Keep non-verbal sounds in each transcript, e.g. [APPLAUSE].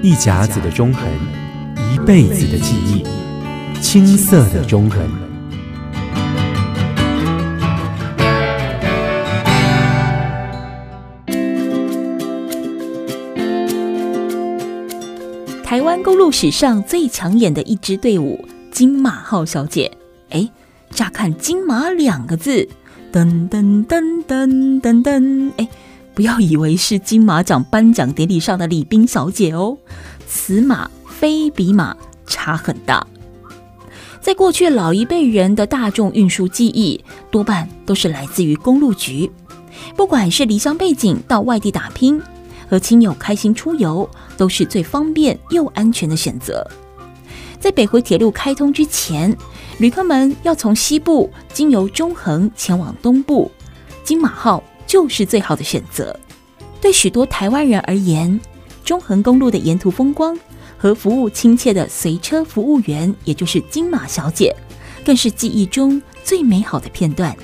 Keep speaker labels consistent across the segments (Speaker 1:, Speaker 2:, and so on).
Speaker 1: 一甲子的中横，一辈子的记忆，青涩的中横。
Speaker 2: 台湾公路史上最抢眼的一支队伍——金马号小姐。哎，乍看“金马”两个字，噔噔噔噔噔噔，哎。不要以为是金马奖颁奖典礼上的礼宾小姐哦，此马非彼马，差很大。在过去老一辈人的大众运输记忆，多半都是来自于公路局。不管是离乡背井到外地打拼，和亲友开心出游，都是最方便又安全的选择。在北回铁路开通之前，旅客们要从西部经由中横前往东部，金马号。就是最好的选择。对许多台湾人而言，中横公路的沿途风光和服务亲切的随车服务员，也就是金马小姐，更是记忆中最美好的片段。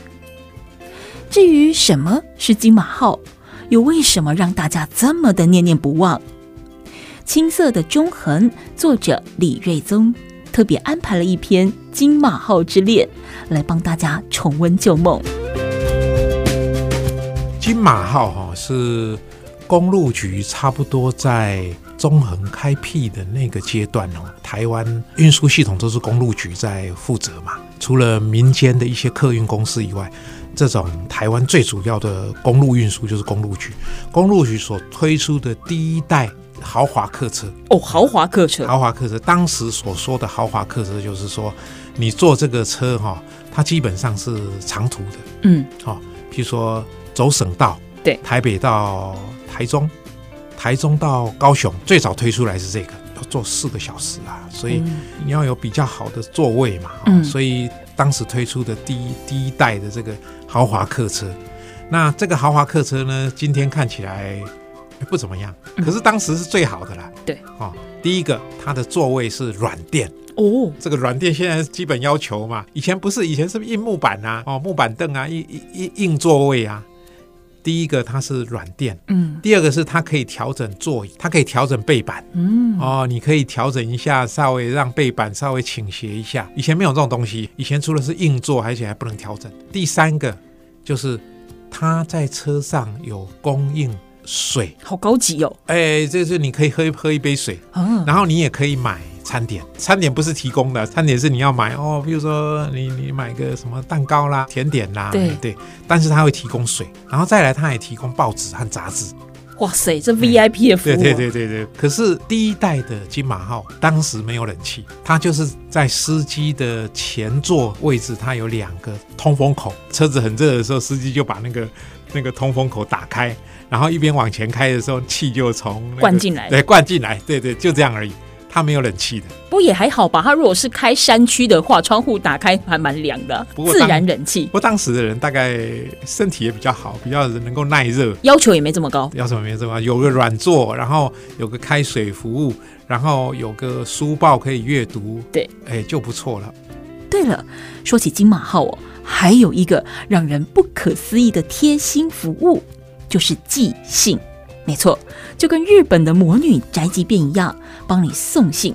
Speaker 2: 至于什么是金马号，又为什么让大家这么的念念不忘？青涩的中横，作者李瑞宗特别安排了一篇《金马号之恋》，来帮大家重温旧梦。
Speaker 3: 金马号哈是公路局差不多在中横开辟的那个阶段哦，台湾运输系统都是公路局在负责嘛。除了民间的一些客运公司以外，这种台湾最主要的公路运输就是公路局。公路局所推出的第一代豪华客车
Speaker 2: 哦，豪华客车，
Speaker 3: 豪华客车。当时所说的豪华客车，就是说你坐这个车哈，它基本上是长途的，
Speaker 2: 嗯，
Speaker 3: 好，譬如说。走省道，
Speaker 2: 对，
Speaker 3: 台北到台中，台中到高雄，最早推出来是这个，要坐四个小时啊，所以你要有比较好的座位嘛，嗯，所以当时推出的第一第一代的这个豪华客车，那这个豪华客车呢，今天看起来不怎么样，可是当时是最好的啦，
Speaker 2: 对，
Speaker 3: 哦，第一个它的座位是软垫。
Speaker 2: 哦，
Speaker 3: 这个软垫现在是基本要求嘛，以前不是，以前是硬木板啊，哦，木板凳啊，硬硬硬座位啊。第一个它是软垫，
Speaker 2: 嗯，
Speaker 3: 第二个是它可以调整座椅，它可以调整背板，
Speaker 2: 嗯，
Speaker 3: 哦，你可以调整一下，稍微让背板稍微倾斜一下。以前没有这种东西，以前除了是硬座，而且还不能调整。第三个就是它在车上有供应水，
Speaker 2: 好高级哦，
Speaker 3: 哎，这是你可以喝喝一杯水，
Speaker 2: 嗯，
Speaker 3: 然后你也可以买。餐点，餐点不是提供的，餐点是你要买哦。比如说你你买个什么蛋糕啦、甜点啦，
Speaker 2: 对
Speaker 3: 对。但是他会提供水，然后再来他也提供报纸和杂志。
Speaker 2: 哇塞，这 VIP 的服务。
Speaker 3: 对对对对对。可是第一代的金马号当时没有冷气，它就是在司机的前座位置，它有两个通风口。车子很热的时候，司机就把那个那个通风口打开，然后一边往前开的时候，气就从、那个、
Speaker 2: 灌进来，
Speaker 3: 对，灌进来，对对，就这样而已。它没有冷气的，
Speaker 2: 不过也还好吧。它如果是开山区的话，窗户打开还蛮凉的，自然冷气。
Speaker 3: 不过当时的人大概身体也比较好，比较能够耐热，
Speaker 2: 要求也没这么高。
Speaker 3: 要求没这么高，有个软座，然后有个开水服务，然后有个书报可以阅读，
Speaker 2: 对，
Speaker 3: 哎，就不错了。
Speaker 2: 对了，说起金马号哦，还有一个让人不可思议的贴心服务，就是寄信。没错，就跟日本的魔女宅急便一样，帮你送信。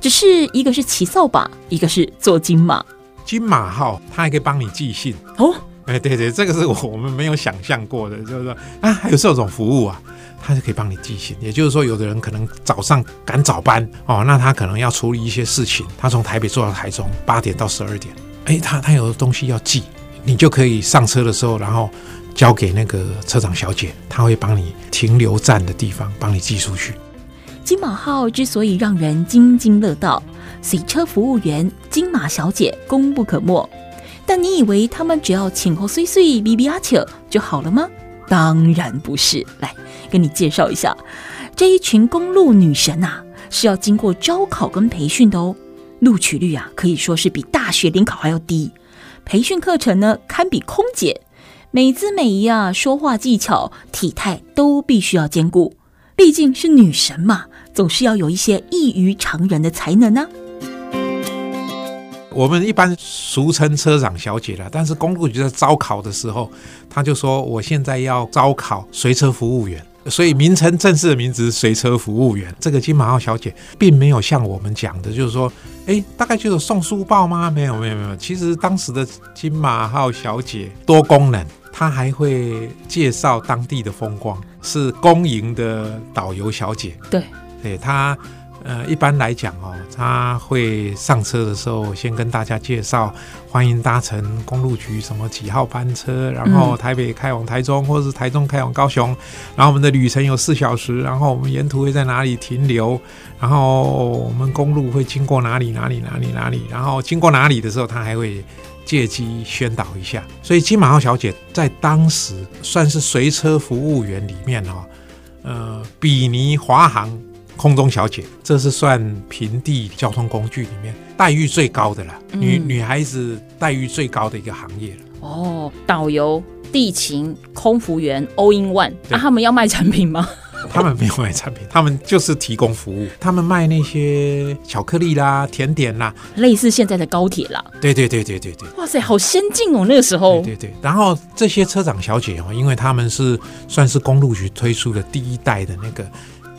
Speaker 2: 只是一个是骑扫把，一个是坐金马。
Speaker 3: 金马号，它还可以帮你寄信
Speaker 2: 哦。
Speaker 3: 哎，对对，这个是我们没有想象过的，就是说啊，还有这种服务啊，它就可以帮你寄信。也就是说，有的人可能早上赶早班哦，那他可能要处理一些事情，他从台北坐到台中，八点到十二点，哎，他他有东西要寄，你就可以上车的时候，然后。交给那个车长小姐，她会帮你停留站的地方帮你寄出去。
Speaker 2: 金马号之所以让人津津乐道，随车服务员金马小姐功不可没。但你以为他们只要前后碎碎、比比阿巧就好了吗？当然不是。来，跟你介绍一下，这一群公路女神啊，是要经过招考跟培训的哦。录取率啊，可以说是比大学联考还要低。培训课程呢，堪比空姐。美姿美仪啊，说话技巧、体态都必须要兼顾，毕竟是女神嘛，总是要有一些异于常人的才能呢、
Speaker 3: 我们一般俗称车长小姐了，但是公路局在招考的时候，他就说：“我现在要招考随车服务员。”所以名称正式的名字是随车服务员。这个金马号小姐并没有像我们讲的，就是说，哎，大概就是送书报吗？没有，没有，没有。其实当时的金马号小姐多功能，她还会介绍当地的风光，是公营的导游小姐。
Speaker 2: 对，
Speaker 3: 对，她。呃，一般来讲哦，他会上车的时候先跟大家介绍，欢迎搭乘公路局什么几号班车，然后台北开往台中，或者是台中开往高雄，然后我们的旅程有四小时，然后我们沿途会在哪里停留，然后我们公路会经过哪里哪里哪里哪里，然后经过哪里的时候，他还会借机宣导一下。所以金马号小姐在当时算是随车服务员里面哦，呃，比尼华航。空中小姐，这是算平地交通工具里面待遇最高的了，嗯、女女孩子待遇最高的一个行业了。
Speaker 2: 哦，导游、地勤、空服员，all in one。那、啊、他们要卖产品吗？[LAUGHS]
Speaker 3: 他们没有卖产品，他们就是提供服务。他们卖那些巧克力啦、甜点啦，
Speaker 2: 类似现在的高铁啦。
Speaker 3: 对对对对对对。
Speaker 2: 哇塞，好先进哦，那个时候。
Speaker 3: 对对对。然后这些车长小姐哦，因为他们是算是公路局推出的第一代的那个。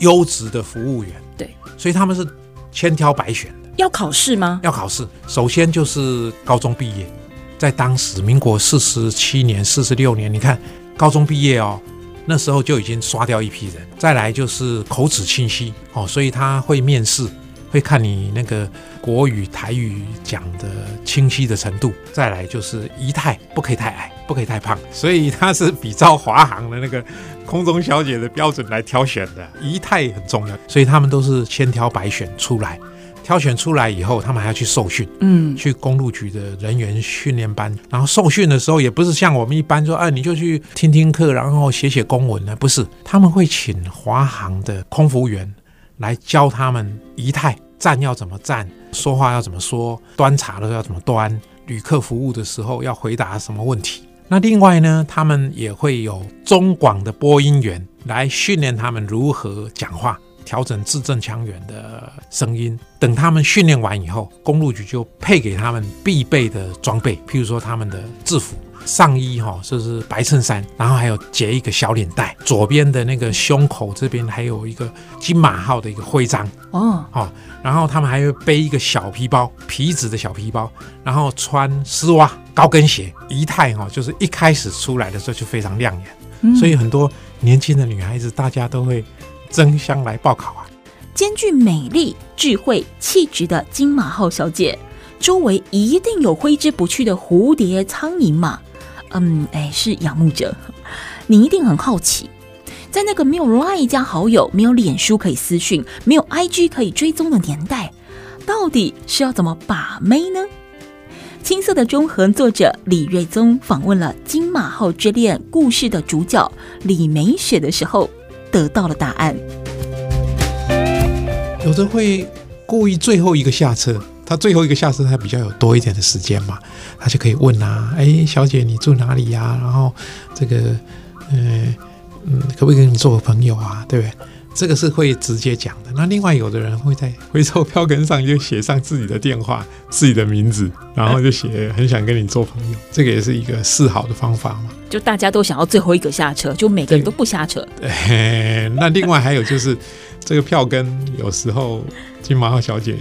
Speaker 3: 优质的服务员，
Speaker 2: 对，
Speaker 3: 所以他们是千挑百选的。
Speaker 2: 要考试吗？
Speaker 3: 要考试。首先就是高中毕业，在当时民国四十七年、四十六年，你看高中毕业哦，那时候就已经刷掉一批人。再来就是口齿清晰哦，所以他会面试，会看你那个国语、台语讲的清晰的程度。再来就是仪态，不可以太矮，不可以太胖，所以他是比照华航的那个。空中小姐的标准来挑选的，仪态很重要，所以他们都是千挑百选出来。挑选出来以后，他们还要去受训，嗯，去公路局的人员训练班。然后受训的时候，也不是像我们一般说，哎，你就去听听课，然后写写公文呢，不是，他们会请华航的空服员来教他们仪态，站要怎么站，说话要怎么说，端茶的时候要怎么端，旅客服务的时候要回答什么问题。那另外呢，他们也会有中广的播音员来训练他们如何讲话，调整字正腔圆的声音。等他们训练完以后，公路局就配给他们必备的装备，譬如说他们的制服。上衣哈，就是白衬衫，然后还有结一个小领带，左边的那个胸口这边还有一个金马号的一个徽章哦，哦，然后他们还会背一个小皮包，皮质的小皮包，然后穿丝袜、高跟鞋，仪态哈，就是一开始出来的时候就非常亮眼，嗯、所以很多年轻的女孩子大家都会争相来报考啊。
Speaker 2: 兼具美丽、智慧、气质的金马号小姐，周围一定有挥之不去的蝴蝶、苍蝇嘛。嗯，哎，是仰慕者，你一定很好奇，在那个没有 LINE 加好友、没有脸书可以私讯、没有 IG 可以追踪的年代，到底是要怎么把妹呢？青涩的中和作者李瑞宗访问了《金马号之恋》故事的主角李美雪的时候，得到了答案。
Speaker 3: 有的会故意最后一个下车。他最后一个下车，他比较有多一点的时间嘛，他就可以问啊，哎，小姐你住哪里呀、然后这个，嗯嗯，可不可以跟你做个朋友啊？对不对？这个是会直接讲的。那另外有的人会在 [LAUGHS] 回收票根上就写上自己的电话、自己的名字，然后就写很想跟你做朋友，这个也是一个示好的方法嘛。
Speaker 2: 就大家都想要最后一个下车，就每个人都不下车。
Speaker 3: 对，对，[LAUGHS] 那另外还有就是这个票根，有时候金马号小姐。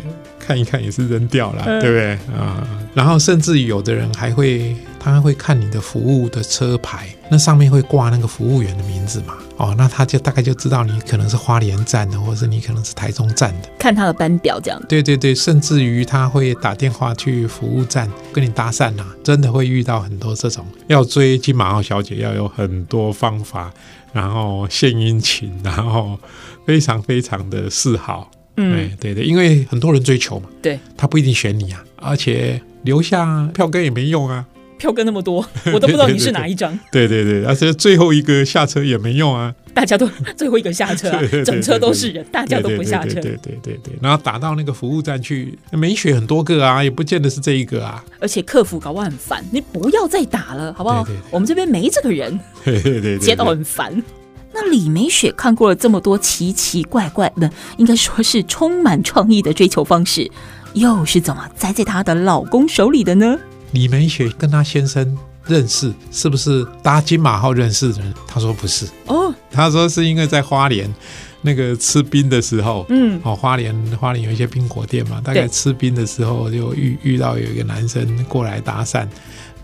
Speaker 3: 看一看也是扔掉了，对不对啊？然后甚至有的人还会，他会看你的服务的车牌，那上面会挂那个服务员的名字嘛？哦，那他就大概就知道你可能是花莲站的，或者是你可能是台中站的，
Speaker 2: 看他的班表这样。
Speaker 3: 对对对，甚至于他会打电话去服务站跟你搭讪呐、啊，真的会遇到很多这种。要追金马号小姐要有很多方法，然后献殷勤，然后非常非常的示好。嗯，对对，因为很多人追求嘛，
Speaker 2: 对，
Speaker 3: 他不一定选你啊，而且留下票根也没用啊，
Speaker 2: 票根那么多，[LAUGHS] 我都不知道你是哪一张。
Speaker 3: 对对对，而且最后一个下车也没用啊，
Speaker 2: 大家都最后一个下车，啊整车都是人，大家都不下车。
Speaker 3: 对对对对，然后打到那个服务站去，没选很多个啊，也不见得是这一个啊。
Speaker 2: 而且客服搞不好很烦，你不要再打了，好不好？我们这边没这个人，[LAUGHS] 对对对，接到很烦。那李美雪看过了这么多奇奇怪怪的，应该说是充满创意的追求方式，又是怎么栽在她的老公手里的呢？
Speaker 3: 李梅雪跟她先生认识，是不是搭金马号认识的人？他说不是。
Speaker 2: 哦，
Speaker 3: 他说是因为在花莲那个吃冰的时候，
Speaker 2: 嗯，
Speaker 3: 哦，花莲花莲有一些冰果店嘛，大概吃冰的时候就遇遇到有一个男生过来搭讪。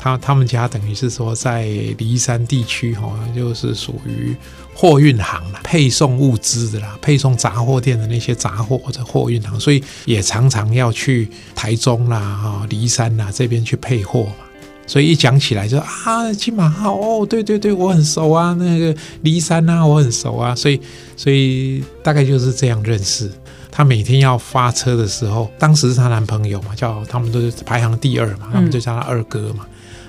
Speaker 3: 他他们家等于是说在离山地区哈，就是属于货运行啦，配送物资的啦，配送杂货店的那些杂货或者货运行，所以也常常要去台中啦、哈离山啦这边去配货嘛。所以一讲起来就啊，金马号哦，对对对，我很熟啊，那个骊山啊，我很熟啊。所以所以大概就是这样认识。她每天要发车的时候，当时是她男朋友嘛，叫他们都是排行第二嘛，他们就叫他二哥嘛。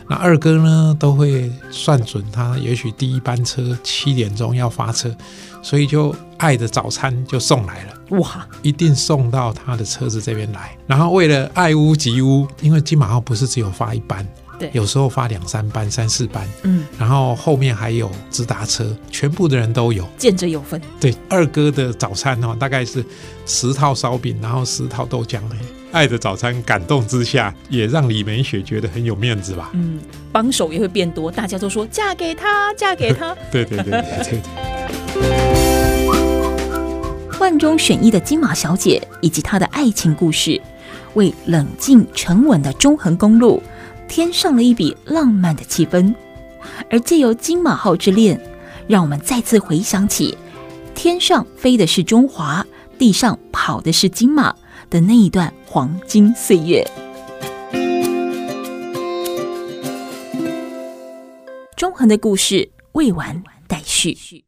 Speaker 3: 那二哥呢，都会算准他，也许第一班车七点钟要发车，所以就爱的早餐就送来了。哇，一定送到他的车子这边来。然后为了爱屋及乌，因为金马号不是只有发一班，对，有时候发两三班、三四班，嗯，然后后面还有直达车，全部的人都有，
Speaker 2: 见者有份。
Speaker 3: 对，二哥的早餐哦，大概是十套烧饼，然后十套豆浆。爱的早餐感动之下，也让李美雪觉得很有面子吧。
Speaker 2: 嗯，帮手也会变多，大家都说嫁给他，嫁给他。[LAUGHS]
Speaker 3: 对对对对对。
Speaker 2: 万中选一的金马小姐以及她的爱情故事，为冷静沉稳的中横公路添上了一笔浪漫的气氛。而借由金马号之恋，让我们再次回想起天上飞的是中华，地上跑的是金马。的那一段黄金岁月，中恒的故事未完待续。